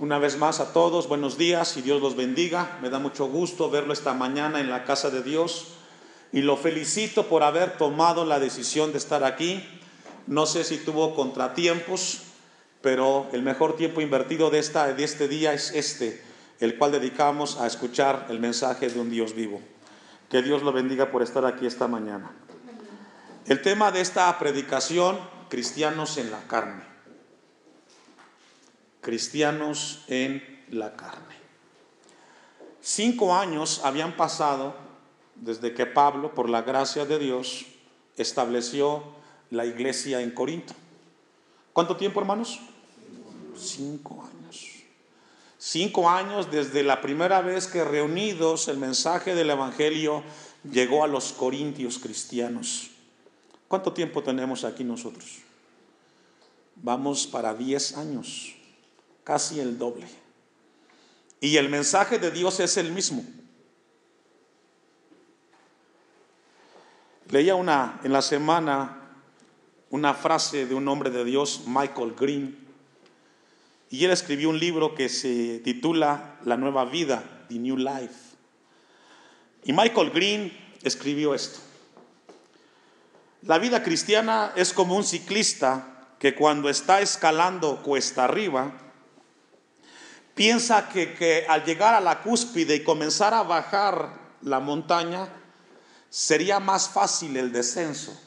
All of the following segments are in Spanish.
Una vez más a todos, buenos días y Dios los bendiga. Me da mucho gusto verlo esta mañana en la casa de Dios y lo felicito por haber tomado la decisión de estar aquí. No sé si tuvo contratiempos, pero el mejor tiempo invertido de, esta, de este día es este, el cual dedicamos a escuchar el mensaje de un Dios vivo. Que Dios lo bendiga por estar aquí esta mañana. El tema de esta predicación, cristianos en la carne. Cristianos en la carne. Cinco años habían pasado desde que Pablo, por la gracia de Dios, estableció la iglesia en Corinto. ¿Cuánto tiempo, hermanos? Cinco años. Cinco años desde la primera vez que reunidos el mensaje del Evangelio llegó a los corintios cristianos. ¿Cuánto tiempo tenemos aquí nosotros? Vamos para diez años, casi el doble. Y el mensaje de Dios es el mismo. Leía una en la semana una frase de un hombre de Dios, Michael Green, y él escribió un libro que se titula La nueva vida, The New Life. Y Michael Green escribió esto. La vida cristiana es como un ciclista que cuando está escalando cuesta arriba, piensa que, que al llegar a la cúspide y comenzar a bajar la montaña, sería más fácil el descenso.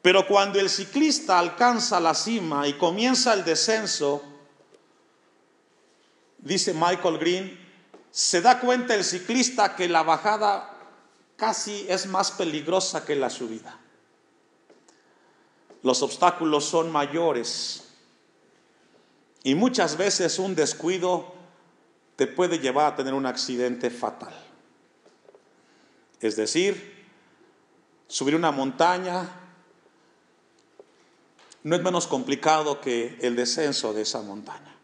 Pero cuando el ciclista alcanza la cima y comienza el descenso, dice Michael Green, se da cuenta el ciclista que la bajada casi es más peligrosa que la subida. Los obstáculos son mayores y muchas veces un descuido te puede llevar a tener un accidente fatal. Es decir, subir una montaña no es menos complicado que el descenso de esa montaña.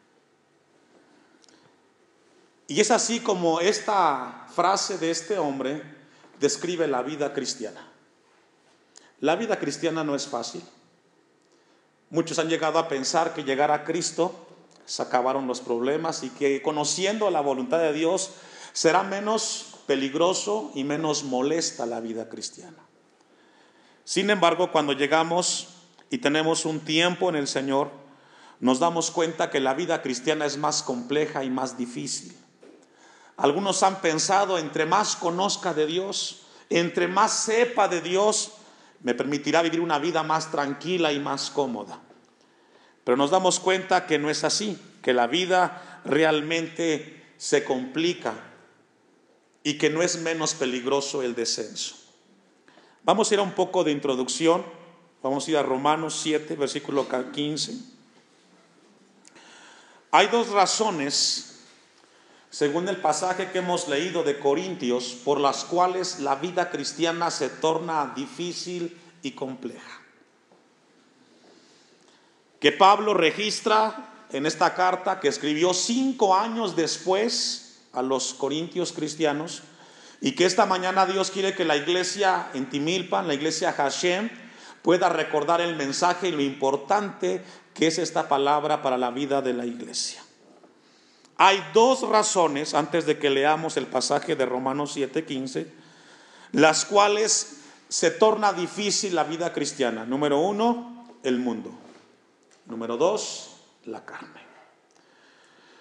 Y es así como esta frase de este hombre describe la vida cristiana. La vida cristiana no es fácil. Muchos han llegado a pensar que llegar a Cristo se acabaron los problemas y que conociendo la voluntad de Dios será menos peligroso y menos molesta la vida cristiana. Sin embargo, cuando llegamos y tenemos un tiempo en el Señor, nos damos cuenta que la vida cristiana es más compleja y más difícil. Algunos han pensado, entre más conozca de Dios, entre más sepa de Dios, me permitirá vivir una vida más tranquila y más cómoda. Pero nos damos cuenta que no es así, que la vida realmente se complica y que no es menos peligroso el descenso. Vamos a ir a un poco de introducción. Vamos a ir a Romanos 7, versículo 15. Hay dos razones, según el pasaje que hemos leído de Corintios, por las cuales la vida cristiana se torna difícil y compleja. Que Pablo registra en esta carta que escribió cinco años después a los corintios cristianos y que esta mañana Dios quiere que la iglesia en Timilpan, la iglesia Hashem, pueda recordar el mensaje y lo importante que es esta palabra para la vida de la iglesia. Hay dos razones, antes de que leamos el pasaje de Romanos 7:15, las cuales se torna difícil la vida cristiana. Número uno, el mundo. Número dos, la carne.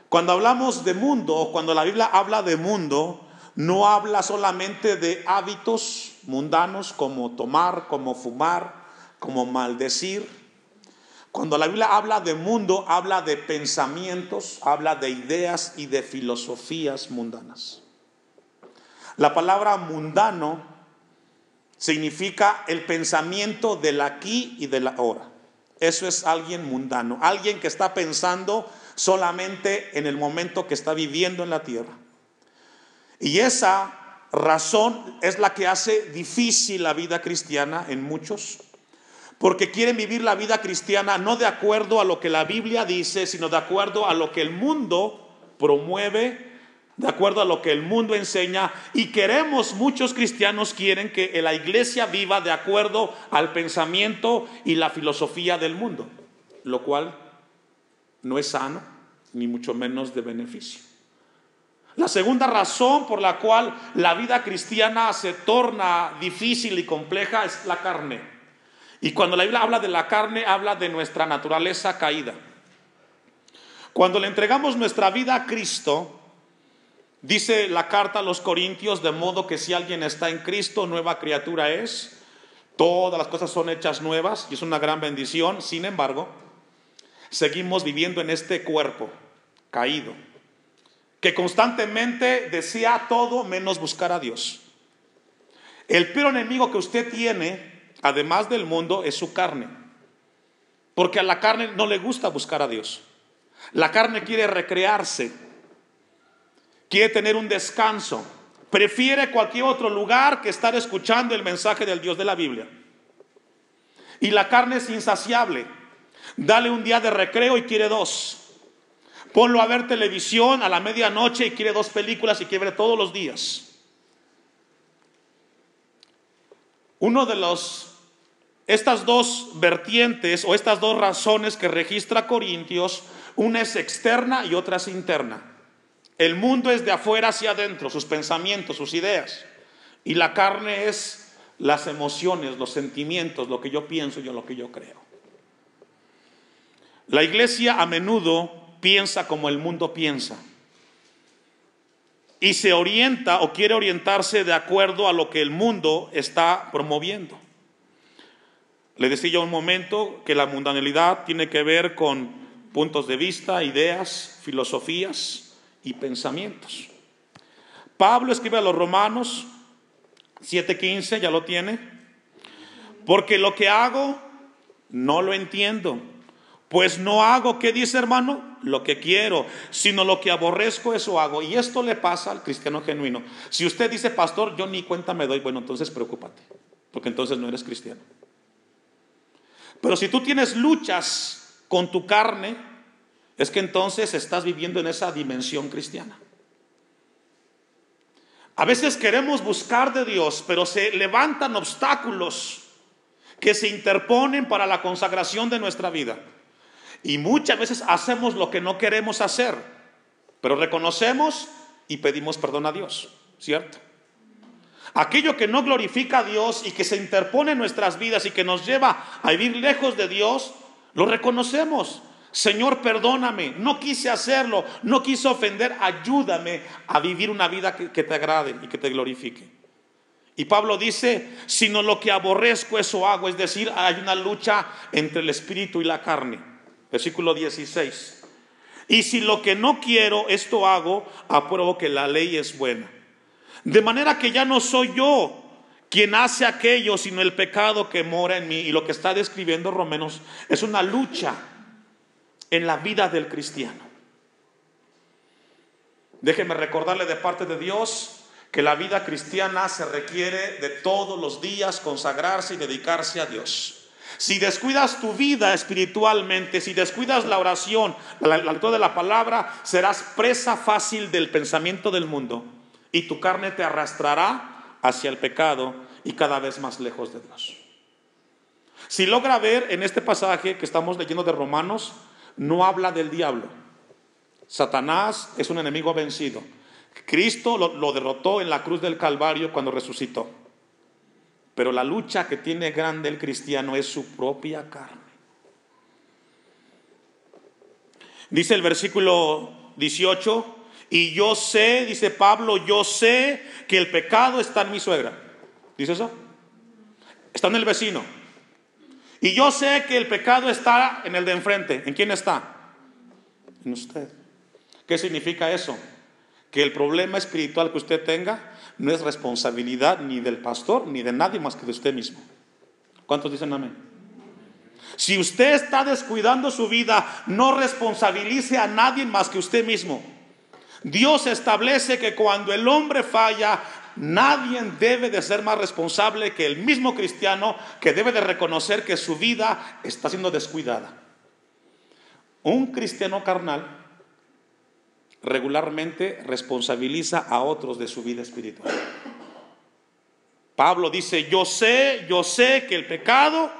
Cuando hablamos de mundo, cuando la Biblia habla de mundo, no habla solamente de hábitos mundanos como tomar, como fumar, como maldecir. Cuando la Biblia habla de mundo, habla de pensamientos, habla de ideas y de filosofías mundanas. La palabra mundano significa el pensamiento del aquí y del ahora. Eso es alguien mundano, alguien que está pensando solamente en el momento que está viviendo en la tierra. Y esa razón es la que hace difícil la vida cristiana en muchos, porque quieren vivir la vida cristiana no de acuerdo a lo que la Biblia dice, sino de acuerdo a lo que el mundo promueve, de acuerdo a lo que el mundo enseña, y queremos, muchos cristianos quieren que la iglesia viva de acuerdo al pensamiento y la filosofía del mundo, lo cual no es sano, ni mucho menos de beneficio. La segunda razón por la cual la vida cristiana se torna difícil y compleja es la carne. Y cuando la Biblia habla de la carne, habla de nuestra naturaleza caída. Cuando le entregamos nuestra vida a Cristo, dice la carta a los Corintios, de modo que si alguien está en Cristo, nueva criatura es. Todas las cosas son hechas nuevas y es una gran bendición. Sin embargo, seguimos viviendo en este cuerpo caído que constantemente desea todo menos buscar a Dios. El peor enemigo que usted tiene, además del mundo, es su carne. Porque a la carne no le gusta buscar a Dios. La carne quiere recrearse, quiere tener un descanso, prefiere cualquier otro lugar que estar escuchando el mensaje del Dios de la Biblia. Y la carne es insaciable. Dale un día de recreo y quiere dos. Ponlo a ver televisión a la medianoche y quiere dos películas y quiere ver todos los días. Uno de los, estas dos vertientes o estas dos razones que registra Corintios, una es externa y otra es interna. El mundo es de afuera hacia adentro, sus pensamientos, sus ideas. Y la carne es las emociones, los sentimientos, lo que yo pienso y lo que yo creo. La iglesia a menudo piensa como el mundo piensa. Y se orienta o quiere orientarse de acuerdo a lo que el mundo está promoviendo. Le decía yo un momento que la mundanalidad tiene que ver con puntos de vista, ideas, filosofías y pensamientos. Pablo escribe a los Romanos 7:15, ya lo tiene. Porque lo que hago no lo entiendo pues no hago, ¿qué dice hermano? Lo que quiero, sino lo que aborrezco, eso hago. Y esto le pasa al cristiano genuino. Si usted dice, pastor, yo ni cuenta me doy, bueno, entonces preocúpate, porque entonces no eres cristiano. Pero si tú tienes luchas con tu carne, es que entonces estás viviendo en esa dimensión cristiana. A veces queremos buscar de Dios, pero se levantan obstáculos que se interponen para la consagración de nuestra vida. Y muchas veces hacemos lo que no queremos hacer, pero reconocemos y pedimos perdón a Dios, ¿cierto? Aquello que no glorifica a Dios y que se interpone en nuestras vidas y que nos lleva a vivir lejos de Dios, lo reconocemos. Señor, perdóname, no quise hacerlo, no quise ofender, ayúdame a vivir una vida que, te agrade y que te glorifique. Y Pablo dice, sino lo que aborrezco, eso hago, es decir, hay una lucha entre el espíritu y la carne. Versículo 16. Y si lo que no quiero, esto hago, apruebo que la ley es buena. De manera que ya no soy yo quien hace aquello, sino el pecado que mora en mí. Y lo que está describiendo Romanos es una lucha en la vida del cristiano. Déjeme recordarle de parte de Dios que la vida cristiana se requiere de todos los días consagrarse y dedicarse a Dios. Si descuidas tu vida espiritualmente, si descuidas la oración, la, lectura de la palabra, serás presa fácil del pensamiento del mundo y tu carne te arrastrará hacia el pecado y cada vez más lejos de Dios. Si logra ver en este pasaje que estamos leyendo de Romanos, no habla del diablo. Satanás es un enemigo vencido. Cristo lo derrotó en la cruz del Calvario cuando resucitó. Pero la lucha que tiene grande el cristiano es su propia carne. Dice el versículo 18, y yo sé, dice Pablo, yo sé que el pecado está en mi suegra. ¿Dice eso? Está en el vecino. Y yo sé que el pecado está en el de enfrente. ¿En quién está? En usted. ¿Qué significa eso? Que el problema espiritual que usted tenga no es responsabilidad ni del pastor ni de nadie más que de usted mismo. ¿Cuántos dicen amén? Si usted está descuidando su vida, no responsabilice a nadie más que usted mismo. Dios establece que cuando el hombre falla, nadie debe de ser más responsable que el mismo cristiano que debe de reconocer que su vida está siendo descuidada. Un cristiano carnal regularmente responsabiliza a otros de su vida espiritual. Pablo dice, yo sé, yo sé que el pecado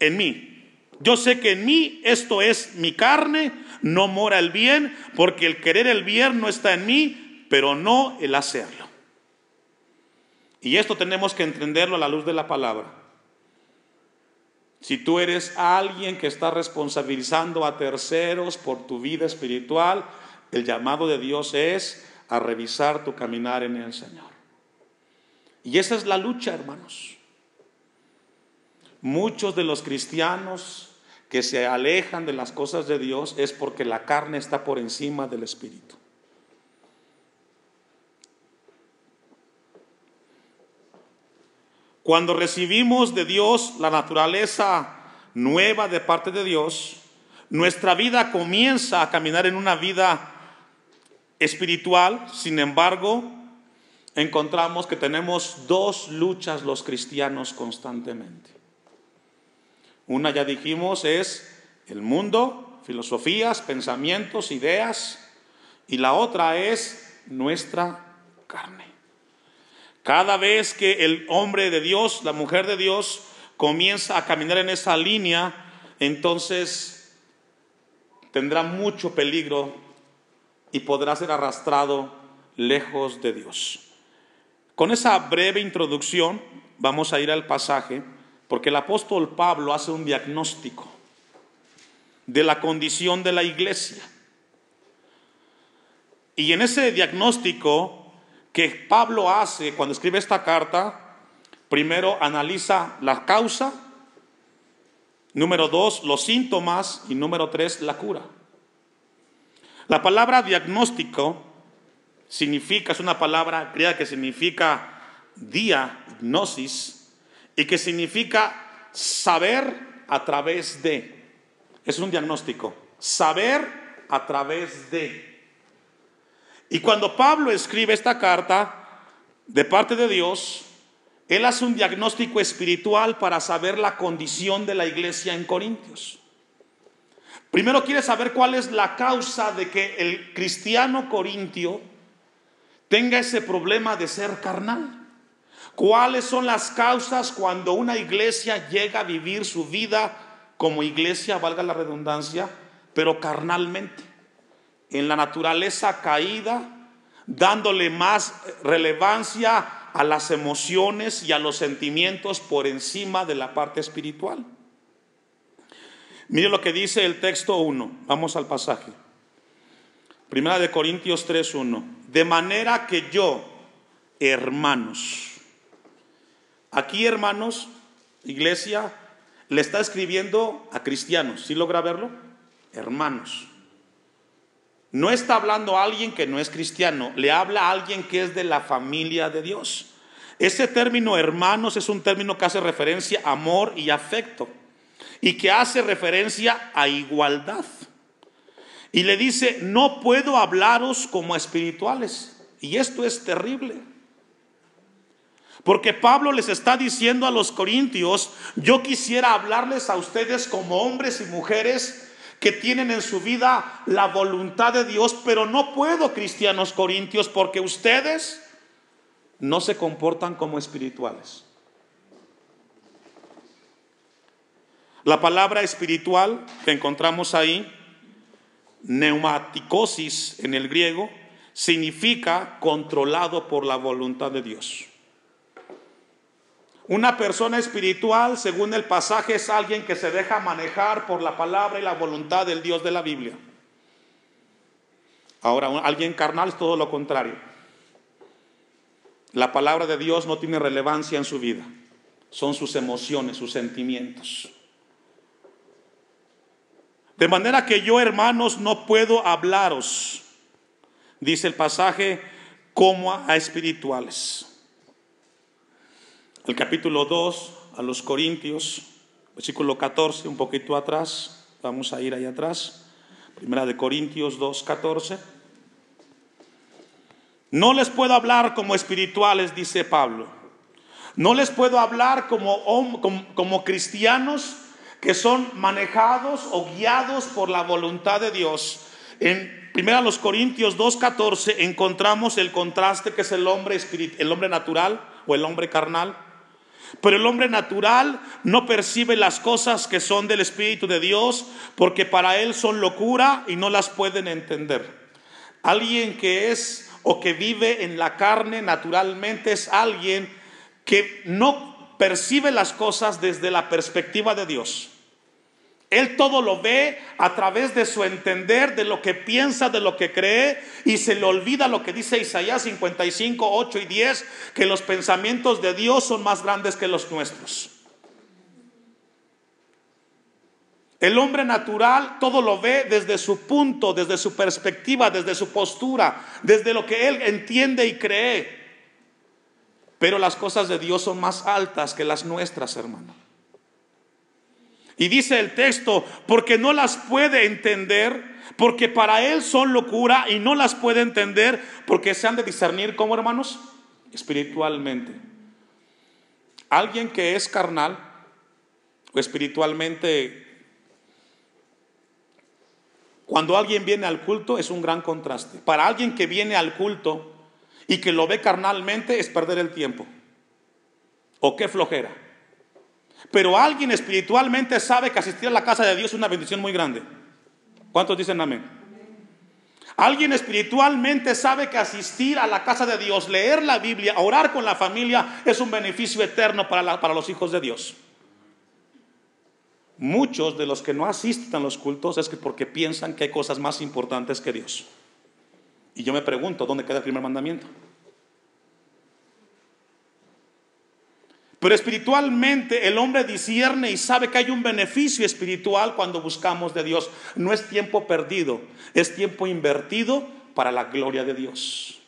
en mí Yo sé que en mí esto es mi carne, no mora el bien, porque el querer el bien no está en mí, pero no el hacerlo. Y esto tenemos que entenderlo a la luz de la palabra. Si tú eres alguien que está responsabilizando a terceros por tu vida espiritual, el llamado de Dios es a revisar tu caminar en el Señor. Y esa es la lucha, hermanos. Muchos de los cristianos que se alejan de las cosas de Dios es porque la carne está por encima del espíritu. Cuando recibimos de Dios la naturaleza nueva de parte de Dios, nuestra vida comienza a caminar en una vida espiritual, sin embargo, encontramos que tenemos dos luchas los cristianos constantemente. Una, ya dijimos, es el mundo, filosofías, pensamientos, ideas, y la otra es nuestra carne. Cada vez que el hombre de Dios, la mujer de Dios, comienza a caminar en esa línea, entonces tendrá mucho peligro y podrá ser arrastrado lejos de Dios. Con esa breve introducción vamos a ir al pasaje porque el apóstol Pablo hace un diagnóstico de la condición de la iglesia. Y en ese diagnóstico que Pablo hace cuando escribe esta carta, primero analiza la causa, número dos, los síntomas y número tres, la cura. La palabra diagnóstico significa, es una palabra griega que significa diagnosis y que significa saber a través de. Es un diagnóstico. Saber a través de. Y cuando Pablo escribe esta carta de parte de Dios, él hace un diagnóstico espiritual para saber la condición de la iglesia en Corintios. Primero quiere saber cuál es la causa de que el cristiano corintio tenga ese problema de ser carnal. ¿Cuáles son las causas cuando una iglesia llega a vivir su vida como iglesia, valga la redundancia, pero carnalmente? En la naturaleza caída, dándole más relevancia a las emociones y a los sentimientos por encima de la parte espiritual. Mire lo que dice el texto 1. Vamos al pasaje. Primera de Corintios 3:1. De manera que yo, hermanos, aquí hermanos, iglesia, le está escribiendo a cristianos. ¿Sí logra verlo? Hermanos. No está hablando a alguien que no es cristiano, le habla a alguien que es de la familia de Dios. Ese término hermanos es un término que hace referencia a amor y afecto y que hace referencia a igualdad. Y le dice, no puedo hablaros como espirituales. Y esto es terrible. Porque Pablo les está diciendo a los corintios, yo quisiera hablarles a ustedes como hombres y mujeres que tienen en su vida la voluntad de Dios, pero no puedo, cristianos corintios, porque ustedes no se comportan como espirituales. La palabra espiritual que encontramos ahí, neumaticosis en el griego, significa controlado por la voluntad de Dios. Una persona espiritual, según el pasaje, es alguien que se deja manejar por la palabra y la voluntad del Dios de la Biblia. Ahora, alguien carnal es todo lo contrario. La palabra de Dios no tiene relevancia en su vida. Son sus emociones, sus sentimientos. De manera que yo, hermanos, no puedo hablaros, dice el pasaje, como a espirituales el capítulo 2 a los Corintios, versículo 14, un poquito atrás, vamos a ir ahí atrás, primera de Corintios 2, 14. No les puedo hablar como espirituales, dice Pablo. No les puedo hablar como, como, como cristianos que son manejados o guiados por la voluntad de Dios. En primera los Corintios 2:14 encontramos el contraste que es el hombre el hombre natural o el hombre carnal Pero el hombre natural no percibe las cosas que son del Espíritu de Dios porque para él son locura y no las pueden entender. Alguien que es o que vive en la carne naturalmente es alguien que no percibe las cosas desde la perspectiva de Dios. Él todo lo ve a través de su entender, de lo que piensa, de lo que cree, y se le olvida lo que dice Isaías 55, 8 y 10, que los pensamientos de Dios son más grandes que los nuestros. El hombre natural todo lo ve desde su punto, desde su perspectiva, desde su postura, desde lo que él entiende y cree. Pero las cosas de Dios son más altas que las nuestras, hermano. Y dice el texto, porque no las puede entender, porque para él son locura y no las puede entender, porque se han de discernir como hermanos espiritualmente. Alguien que es carnal o espiritualmente, cuando alguien viene al culto es un gran contraste. Para alguien que viene al culto y que lo ve carnalmente es perder el tiempo. O qué flojera. Pero alguien espiritualmente sabe que asistir a la casa de Dios es una bendición muy grande. ¿Cuántos dicen amén? Alguien espiritualmente sabe que asistir a la casa de Dios, leer la Biblia, orar con la familia es un beneficio eterno para, para los hijos de Dios. Muchos de los que no asisten a los cultos es que porque piensan que hay cosas más importantes que Dios. Y yo me pregunto, ¿dónde queda el primer mandamiento? Pero espiritualmente el hombre discierne y sabe que hay un beneficio espiritual cuando buscamos de Dios. No es tiempo perdido, es tiempo invertido para la gloria de Dios.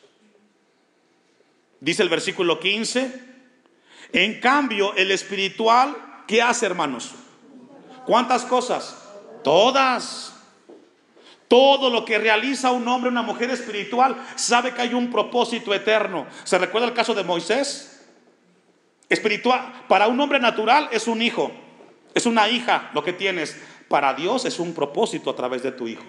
Dice el versículo 15, en cambio el espiritual, ¿qué hace hermanos? ¿Cuántas cosas? Todas. Todo lo que realiza un hombre, una mujer espiritual, sabe que hay un propósito eterno. ¿Se recuerda el caso de Moisés? Espiritual, para un hombre natural es un hijo, es una hija lo que tienes. Para Dios es un propósito a través de tu hijo.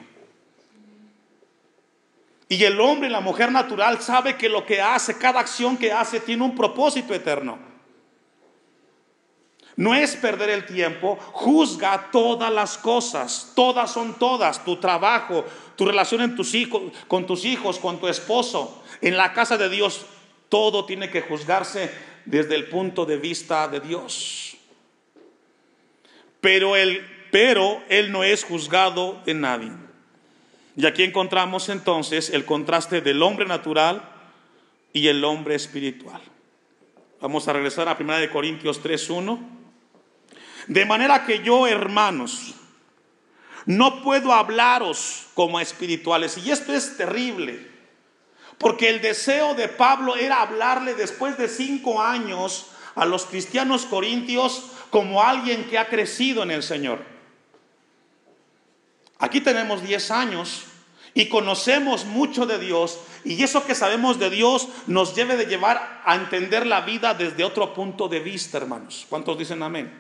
Y el hombre y la mujer natural sabe que lo que hace, cada acción que hace, tiene un propósito eterno. No es perder el tiempo, juzga todas las cosas, todas son todas, tu trabajo, tu relación en tus hijos, con tus hijos, con tu esposo, en la casa de Dios, todo tiene que juzgarse desde el punto de vista de Dios. Pero él, pero él no es juzgado de nadie. Y aquí encontramos entonces el contraste del hombre natural y el hombre espiritual. Vamos a regresar a 1 Corintios 3.1. De manera que yo, hermanos, no puedo hablaros como espirituales. Y esto es terrible. Porque el deseo de Pablo era hablarle después de cinco años a los cristianos corintios como alguien que ha crecido en el Señor. Aquí tenemos diez años y conocemos mucho de Dios y eso que sabemos de Dios nos debe de llevar a entender la vida desde otro punto de vista, hermanos. ¿Cuántos dicen amén?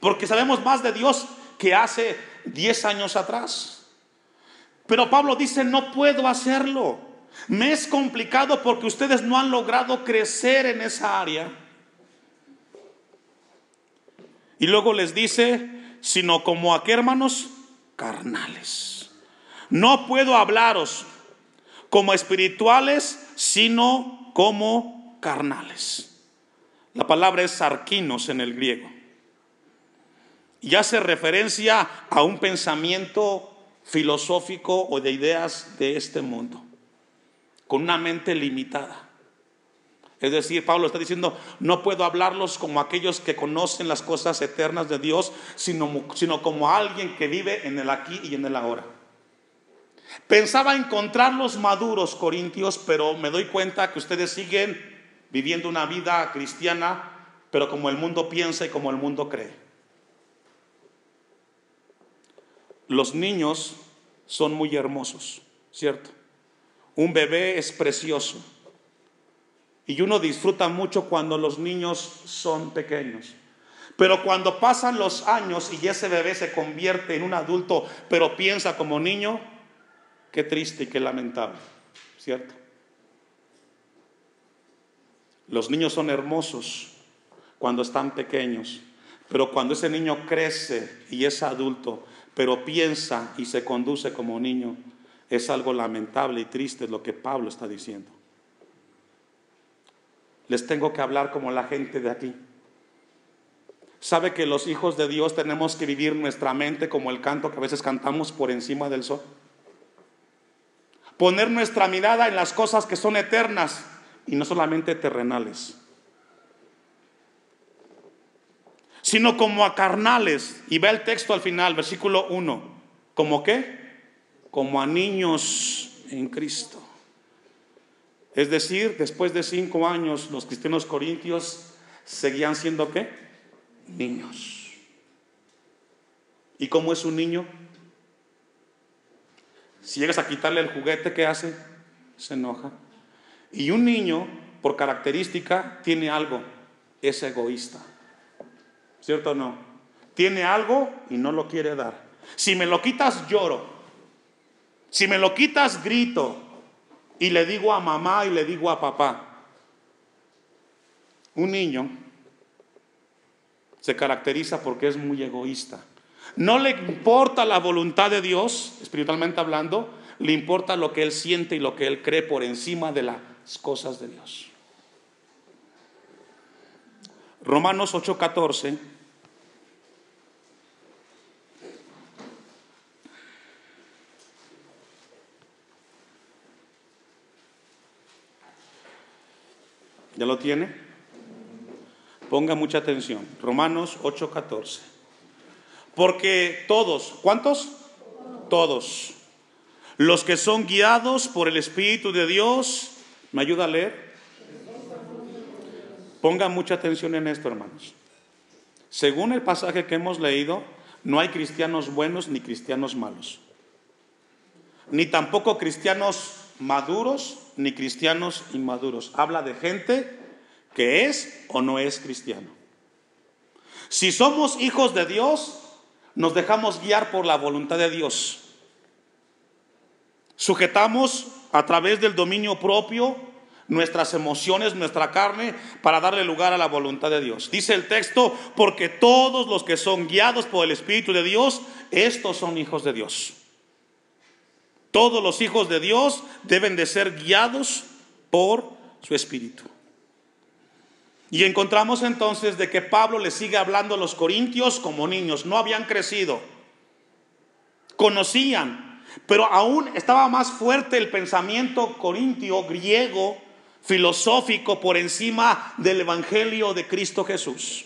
Porque sabemos más de Dios que hace diez años atrás. Pero Pablo dice, no puedo hacerlo. Me es complicado porque ustedes no han logrado crecer en esa área. Y luego les dice, sino como a qué hermanos carnales. No puedo hablaros como espirituales, sino como carnales. La palabra es sarquinos en el griego. Y hace referencia a un pensamiento filosófico o de ideas de este mundo con una mente limitada. Es decir, Pablo está diciendo, no puedo hablarlos como aquellos que conocen las cosas eternas de Dios, sino, sino como alguien que vive en el aquí y en el ahora. Pensaba encontrarlos maduros, corintios, pero me doy cuenta que ustedes siguen viviendo una vida cristiana, pero como el mundo piensa y como el mundo cree. Los niños son muy hermosos, ¿cierto? Un bebé es precioso. Y uno disfruta mucho cuando los niños son pequeños. Pero cuando pasan los años y ese bebé se convierte en un adulto, pero piensa como niño, qué triste y qué lamentable, ¿cierto? Los niños son hermosos, cuando están pequeños. Pero cuando ese niño crece y es adulto, pero piensa y se conduce como niño, es algo lamentable y triste lo que Pablo está diciendo. Les tengo que hablar como la gente de aquí. ¿Sabe que los hijos de Dios tenemos que vivir nuestra mente como el canto que a veces cantamos por encima del sol? Poner nuestra mirada en las cosas que son eternas y no solamente terrenales. Sino como a carnales. Y ve el texto al final, versículo 1. ¿Como qué? Como a niños en Cristo. Es decir, después de cinco años, los cristianos corintios seguían siendo qué? Niños. ¿Y cómo es un niño? Si llegas a quitarle el juguete, ¿qué hace? Se enoja. Y un niño, por característica, tiene algo, es egoísta. ¿Cierto o no? Tiene algo y no lo quiere dar. Si me lo quitas, lloro. Si me lo quitas, grito y le digo a mamá y le digo a papá. Un niño se caracteriza porque es muy egoísta. No le importa la voluntad de Dios, espiritualmente hablando, le importa lo que él siente y lo que él cree por encima de las cosas de Dios. Romanos 8:14 ¿Ya lo tiene? Ponga mucha atención. Romanos 8:14. Porque todos, ¿cuántos? Todos. Los que son guiados por el Espíritu de Dios, ¿me ayuda a leer? Ponga mucha atención en esto, hermanos. Según el pasaje que hemos leído, no hay cristianos buenos ni cristianos malos. Ni tampoco cristianos maduros ni cristianos inmaduros. Habla de gente que es o no es cristiano. Si somos hijos de Dios, nos dejamos guiar por la voluntad de Dios. Sujetamos a través del dominio propio nuestras emociones, nuestra carne, para darle lugar a la voluntad de Dios. Dice el texto, porque todos los que son guiados por el Espíritu de Dios, estos son hijos de Dios. Todos los hijos de Dios deben de ser guiados por su espíritu. Y encontramos entonces de que Pablo le sigue hablando a los corintios como niños, no habían crecido, conocían, pero aún estaba más fuerte el pensamiento corintio, griego, filosófico por encima del Evangelio de Cristo Jesús.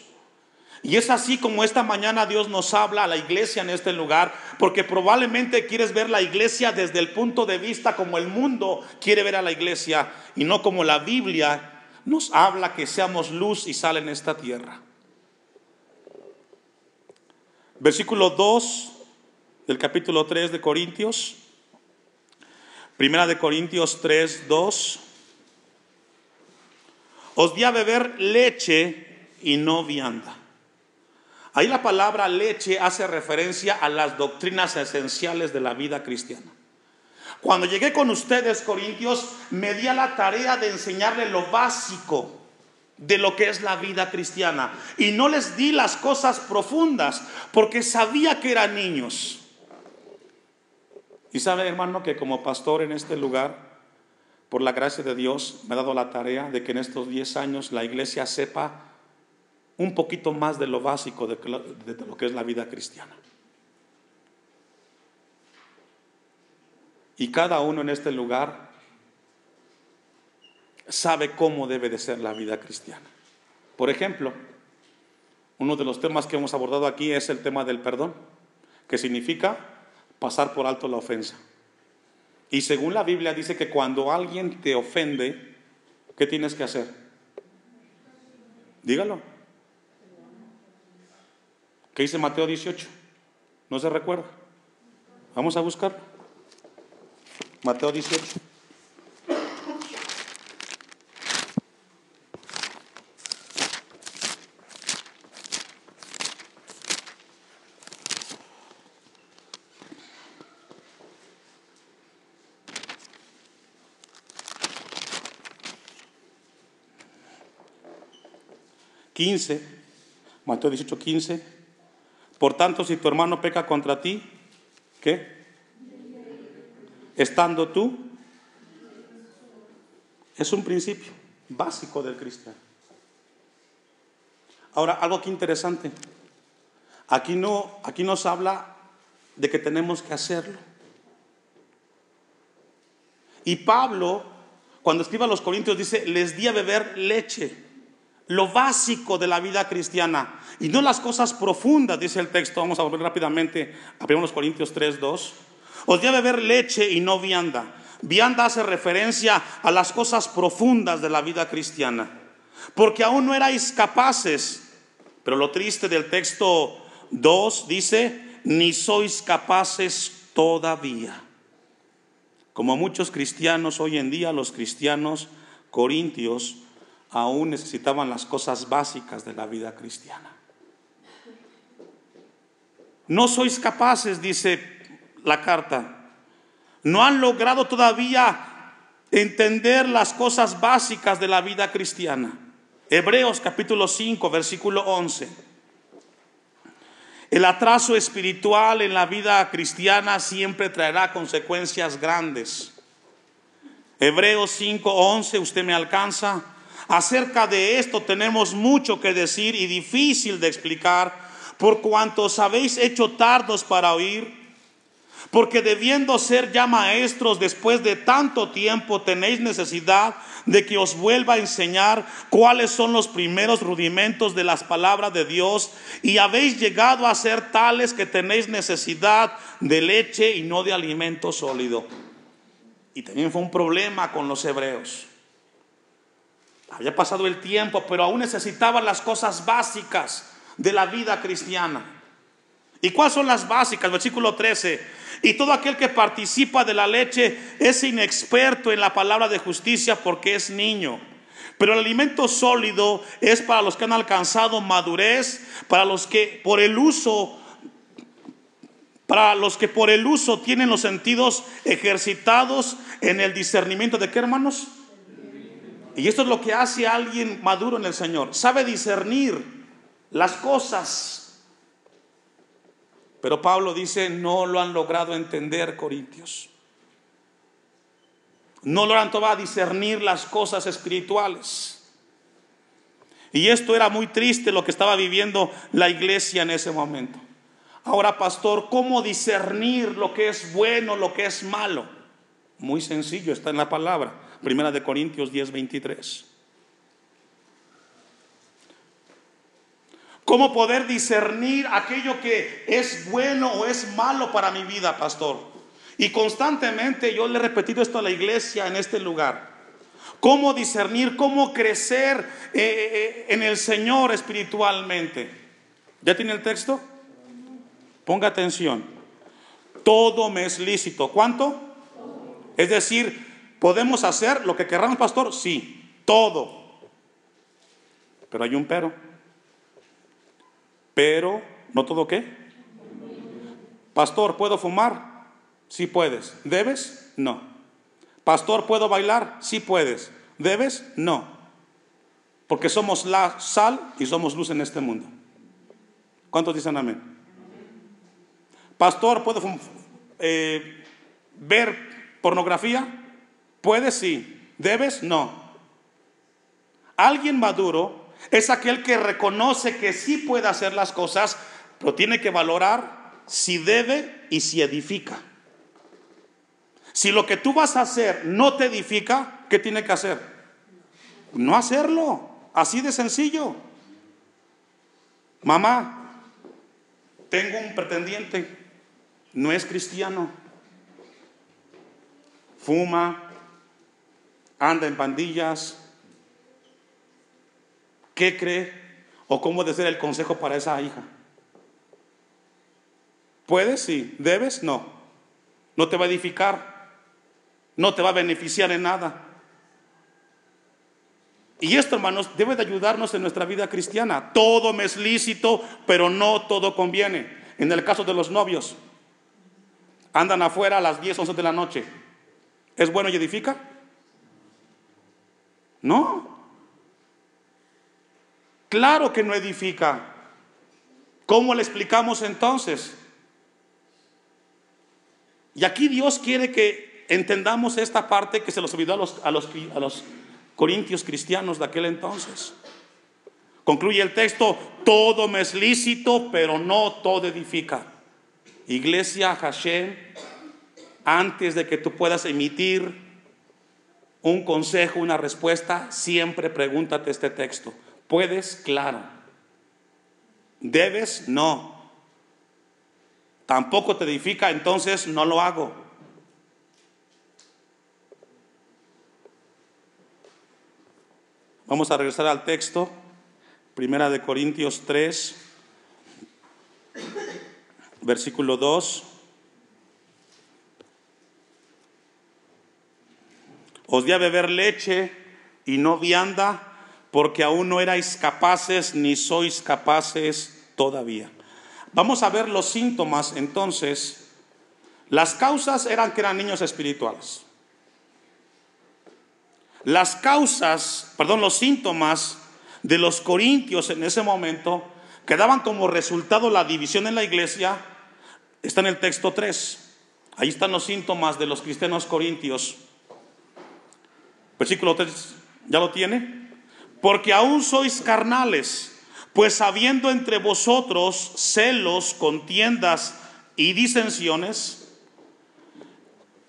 Y es así como esta mañana Dios nos habla a la iglesia en este lugar, porque probablemente quieres ver la iglesia desde el punto de vista como el mundo quiere ver a la iglesia y no como la Biblia nos habla que seamos luz y sal en esta tierra. Versículo 2 del capítulo 3 de Corintios. Primera de Corintios 3, 2. Os di a beber leche y no vianda Ahí la palabra leche hace referencia a las doctrinas esenciales de la vida cristiana. Cuando llegué con ustedes, Corintios, me di a la tarea de enseñarle lo básico de lo que es la vida cristiana. Y no les di las cosas profundas porque sabía que eran niños. Y sabe, hermano, que como pastor en este lugar, por la gracia de Dios, me ha dado la tarea de que en estos 10 años la iglesia sepa un poquito más de lo básico de, lo que es la vida cristiana. Y cada uno en este lugar sabe cómo debe de ser la vida cristiana. Por ejemplo, uno de los temas que hemos abordado aquí es el tema del perdón, que significa pasar por alto la ofensa. Y según la Biblia dice que cuando alguien te ofende, ¿qué tienes que hacer? Dígalo. ¿Qué dice Mateo 18? ¿No se recuerda? Vamos a buscar. Mateo 18. Quince, Mateo 18, 15. Por tanto, si tu hermano peca contra ti, ¿qué? Estando tú, es un principio básico del cristiano. Ahora, algo aquí interesante. Aquí no, aquí nos habla de que tenemos que hacerlo. Y Pablo, cuando escribe a los Corintios, dice, les di a beber leche, lo básico de la vida cristiana, y no las cosas profundas, dice el texto. Vamos a volver rápidamente a 1 Corintios 3, 2. Os a beber leche y no vianda. Vianda hace referencia a las cosas profundas de la vida cristiana, porque aún no erais capaces, pero lo triste del texto 2 dice, ni sois capaces todavía. Como muchos cristianos hoy en día, los cristianos corintios aún necesitaban las cosas básicas de la vida cristiana. No sois capaces, dice la carta, no han logrado todavía entender las cosas básicas de la vida cristiana. Hebreos capítulo 5, versículo 11. El atraso espiritual en la vida cristiana siempre traerá consecuencias grandes. Hebreos 5:11, usted me alcanza. Acerca de esto tenemos mucho que decir y difícil de explicar, por cuanto os habéis hecho tardos para oír porque debiendo ser ya maestros después de tanto tiempo, tenéis necesidad de que os vuelva a enseñar cuáles son los primeros rudimentos de las palabras de Dios y habéis llegado a ser tales que tenéis necesidad de leche y no de alimento sólido. Y también fue un problema con los hebreos. Había pasado el tiempo, pero aún necesitaban las cosas básicas de la vida cristiana. ¿Y cuáles son las básicas? Versículo 13. Y todo aquel que participa de la leche es inexperto en la palabra de justicia porque es niño. Pero el alimento sólido es para los que han alcanzado madurez, para los que por el uso para los que por el uso tienen los sentidos ejercitados en el discernimiento de qué hermanos? Y esto es lo que hace alguien maduro en el Señor. Sabe discernir las cosas pero Pablo dice, no lo han logrado entender, Corintios. No lo han tomado a discernir las cosas espirituales. Y esto era muy triste lo que estaba viviendo la iglesia en ese momento. Ahora, pastor, ¿cómo discernir lo que es bueno, lo que es malo? Muy sencillo, está en la palabra. Primera de Corintios 10, 23. ¿Cómo poder discernir aquello que es bueno o es malo para mi vida, pastor? Y constantemente yo le he repetido esto a la iglesia en este lugar. ¿Cómo discernir, cómo crecer eh, eh, en el Señor espiritualmente? ¿Ya tiene el texto? Ponga atención. Todo me es lícito. ¿Cuánto? Es decir, ¿podemos hacer lo que querramos, pastor? Sí, todo. Pero hay un pero. Pero, ¿no todo qué? Pastor, ¿puedo fumar? Sí puedes. ¿Debes? No. Pastor, ¿puedo bailar? Sí puedes. ¿Debes? No. Porque somos la sal y somos luz en este mundo. ¿Cuántos dicen amén? Pastor, ¿puedo eh, ver pornografía? ¿Puedes? Sí. ¿Debes? No. Alguien maduro es aquel que reconoce que sí puede hacer las cosas, pero tiene que valorar si debe y si edifica. Si lo que tú vas a hacer no te edifica, ¿qué tiene que hacer? No hacerlo. Así de sencillo. Mamá, tengo un pretendiente, no es cristiano, fuma, anda en pandillas, ¿Qué cree o cómo ser el consejo para esa hija? ¿Puedes? Sí. ¿Debes? No. No te va a edificar. No te va a beneficiar en nada. Y esto, hermanos, debe de ayudarnos en nuestra vida cristiana. Todo me es lícito, pero no todo conviene. En el caso de los novios, andan afuera a las 10, 11 de la noche. ¿Es bueno y edifica? No. Claro que no edifica. ¿Cómo le explicamos entonces? Y aquí Dios quiere que entendamos esta parte que se los olvidó a los, a los, a los corintios cristianos de aquel entonces. Concluye el texto, todo me es lícito, pero no todo edifica. Iglesia Hashem, antes de que tú puedas emitir un consejo, una respuesta, siempre pregúntate este texto. ¿Puedes? Claro. ¿Debes? No. Tampoco te edifica, entonces no lo hago. Vamos a regresar al texto. Primera de Corintios 3, versículo 2. Os di a beber leche y no vianda, porque aún no erais capaces ni sois capaces todavía. Vamos a ver los síntomas entonces. Las causas eran que eran niños espirituales. Las causas, perdón, los síntomas de los corintios en ese momento que daban como resultado la división en la iglesia, está en el texto 3. Ahí están los síntomas de los cristianos corintios. Versículo 3, ¿ya lo tiene? Porque aún sois carnales, pues habiendo entre vosotros celos, contiendas y disensiones,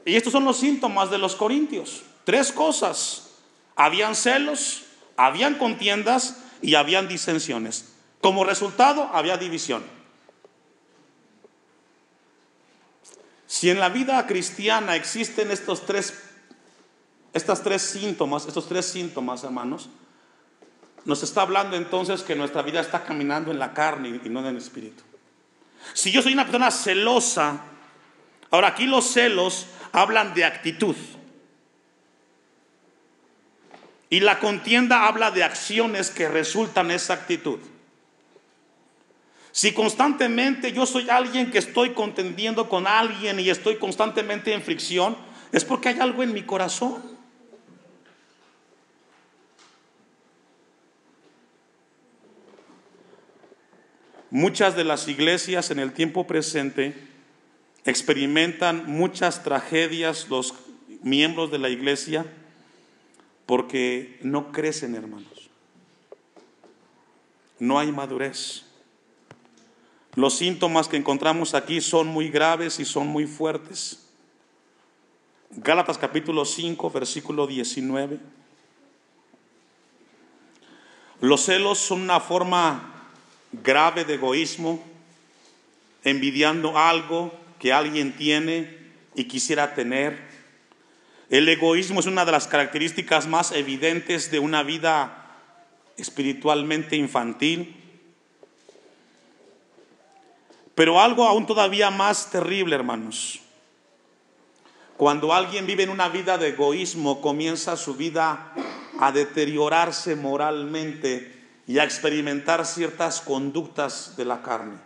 y estos son los síntomas de los corintios. Tres cosas. Habían celos, habían contiendas y habían disensiones. Como resultado, había división. Si en la vida cristiana existen estos tres, estas tres síntomas, estos tres síntomas, hermanos, nos está hablando entonces que nuestra vida está caminando en la carne y no en el espíritu. Si yo soy una persona celosa, ahora aquí los celos hablan de actitud. Y la contienda habla de acciones que resultan en esa actitud. Si constantemente yo soy alguien que estoy contendiendo con alguien y estoy constantemente en fricción, es porque hay algo en mi corazón. Muchas de las iglesias en el tiempo presente experimentan muchas tragedias los miembros de la iglesia porque no crecen, hermanos. No hay madurez. Los síntomas que encontramos aquí son muy graves y son muy fuertes. Gálatas capítulo 5, versículo 19. Los celos son una forma grave de egoísmo, envidiando algo que alguien tiene y quisiera tener el egoísmo es una de las características más evidentes de una vida espiritualmente infantil. Pero algo aún todavía más terrible, hermanos. Cuando alguien vive en una vida de egoísmo, comienza su vida a deteriorarse moralmente y a experimentar ciertas conductas de la carne.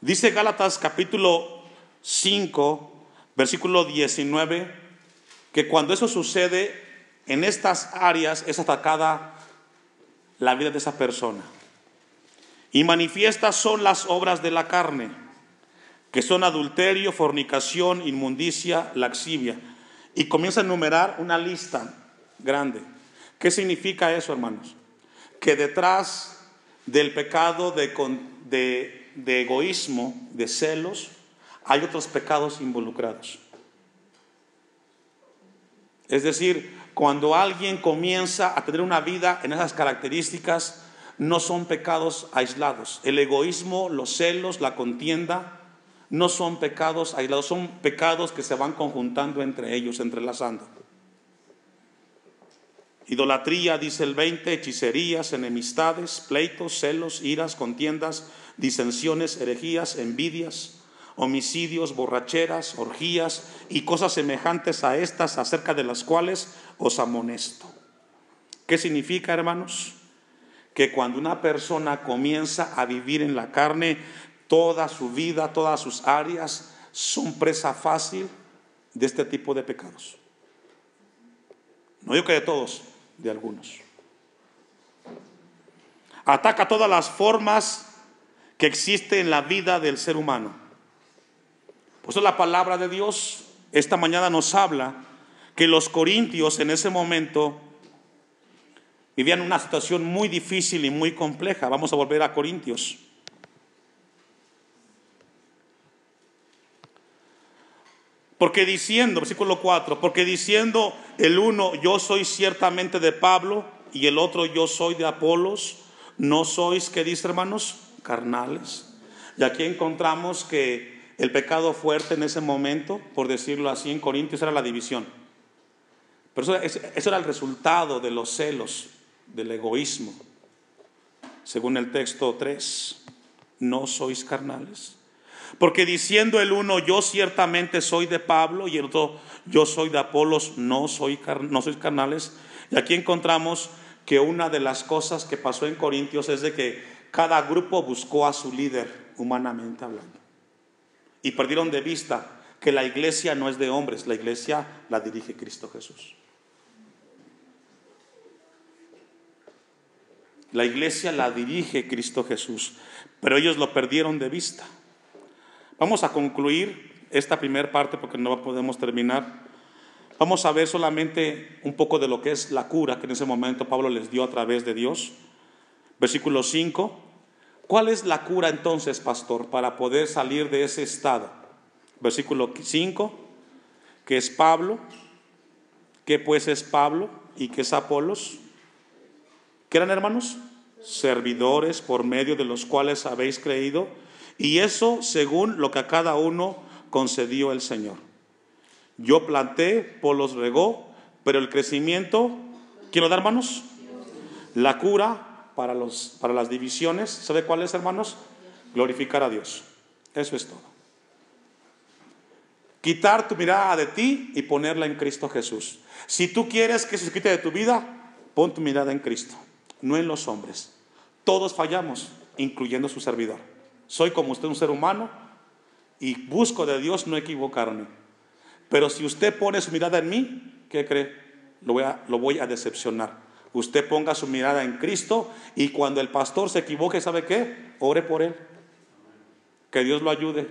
Dice Gálatas capítulo 5, versículo 19 que cuando eso sucede en estas áreas es atacada la vida de esa persona. Y manifiestas son las obras de la carne, que son adulterio, fornicación, inmundicia, laxivia. Y comienza a enumerar una lista grande. ¿Qué significa eso, hermanos? Que detrás del pecado de, de, de egoísmo, de celos, hay otros pecados involucrados. Es decir, cuando alguien comienza a tener una vida en esas características, no son pecados aislados. El egoísmo, los celos, la contienda, no son pecados aislados, son pecados que se van conjuntando entre ellos, entrelazando. Idolatría, dice el 20, hechicerías, enemistades, pleitos, celos, iras, contiendas, disensiones, herejías, envidias homicidios, borracheras, orgías y cosas semejantes a estas acerca de las cuales os amonesto. ¿Qué significa, hermanos? Que cuando una persona comienza a vivir en la carne, toda su vida, todas sus áreas son presa fácil de este tipo de pecados. No digo que de todos, de algunos. Ataca todas las formas que existen en la vida del ser humano. Por eso la palabra de Dios esta mañana nos habla que los corintios en ese momento vivían una situación muy difícil y muy compleja. Vamos a volver a Corintios. Porque diciendo, versículo 4, porque diciendo el uno, yo soy ciertamente de Pablo, y el otro, yo soy de Apolos, no sois, ¿qué dice hermanos? Carnales. Y aquí encontramos que el pecado fuerte en ese momento, por decirlo así, en Corintios era la división. Pero eso, eso era el resultado de los celos, del egoísmo. Según el texto 3, no sois carnales. Porque diciendo el uno, yo ciertamente soy de Pablo, y el otro, yo soy de Apolos, no, soy no sois carnales. Y aquí encontramos que una de las cosas que pasó en Corintios es de que cada grupo buscó a su líder, humanamente hablando. Y perdieron de vista que la iglesia no es de hombres, la iglesia la dirige Cristo Jesús. La iglesia la dirige Cristo Jesús, pero ellos lo perdieron de vista. Vamos a concluir esta primera parte porque no podemos terminar. Vamos a ver solamente un poco de lo que es la cura que en ese momento Pablo les dio a través de Dios. Versículo 5. ¿Cuál es la cura entonces, pastor, para poder salir de ese estado? Versículo 5, que es Pablo, que pues es Pablo y que es Apolos ¿Qué eran hermanos? Servidores por medio de los cuales habéis creído. Y eso según lo que a cada uno concedió el Señor. Yo planté, los regó, pero el crecimiento, ¿quién lo da hermanos? La cura para, los, para las divisiones, ¿sabe cuál es hermanos? Glorificar a Dios. Eso es todo. Quitar tu mirada de ti y ponerla en Cristo Jesús. Si tú quieres que se quite de tu vida, pon tu mirada en Cristo no en los hombres. Todos fallamos, incluyendo su servidor. Soy como usted un ser humano y busco de Dios no equivocarme. Pero si usted pone su mirada en mí, ¿qué cree? Lo voy a, lo voy a decepcionar. Usted ponga su mirada en Cristo y cuando el pastor se equivoque, ¿sabe qué? Ore por él. Que Dios lo ayude.